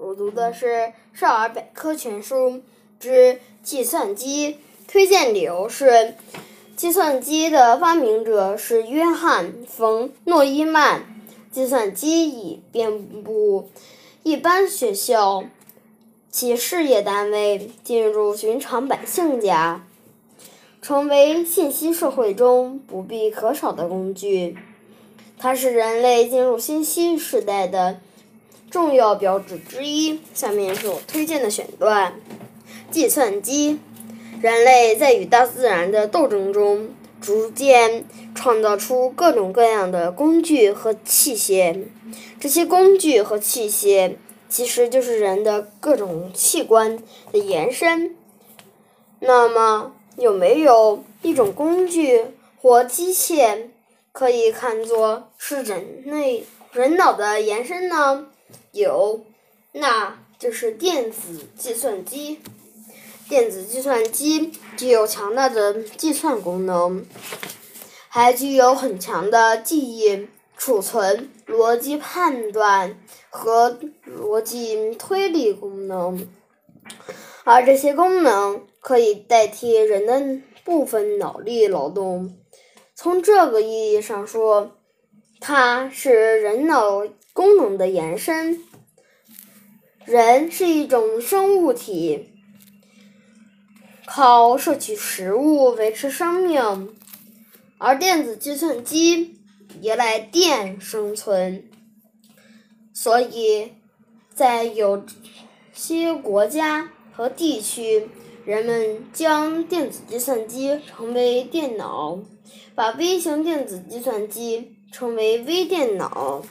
我读的是《少儿百科全书之计算机》，推荐理由是：计算机的发明者是约翰·冯·诺依曼。计算机已遍布一般学校及事业单位，进入寻常百姓家，成为信息社会中不必可少的工具。它是人类进入信息时代的重要标志之一。下面是我推荐的选段：计算机。人类在与大自然的斗争中，逐渐创造出各种各样的工具和器械。这些工具和器械其实就是人的各种器官的延伸。那么，有没有一种工具或机械可以看作是人类人脑的延伸呢？有，那就是电子计算机。电子计算机具有强大的计算功能，还具有很强的记忆、储存、逻辑判断和逻辑推理功能，而这些功能可以代替人的部分脑力劳动。从这个意义上说，它是人脑功能的延伸。人是一种生物体。靠摄取食物维持生命，而电子计算机依赖电生存，所以，在有些国家和地区，人们将电子计算机称为电脑，把微型电子计算机称为微电脑。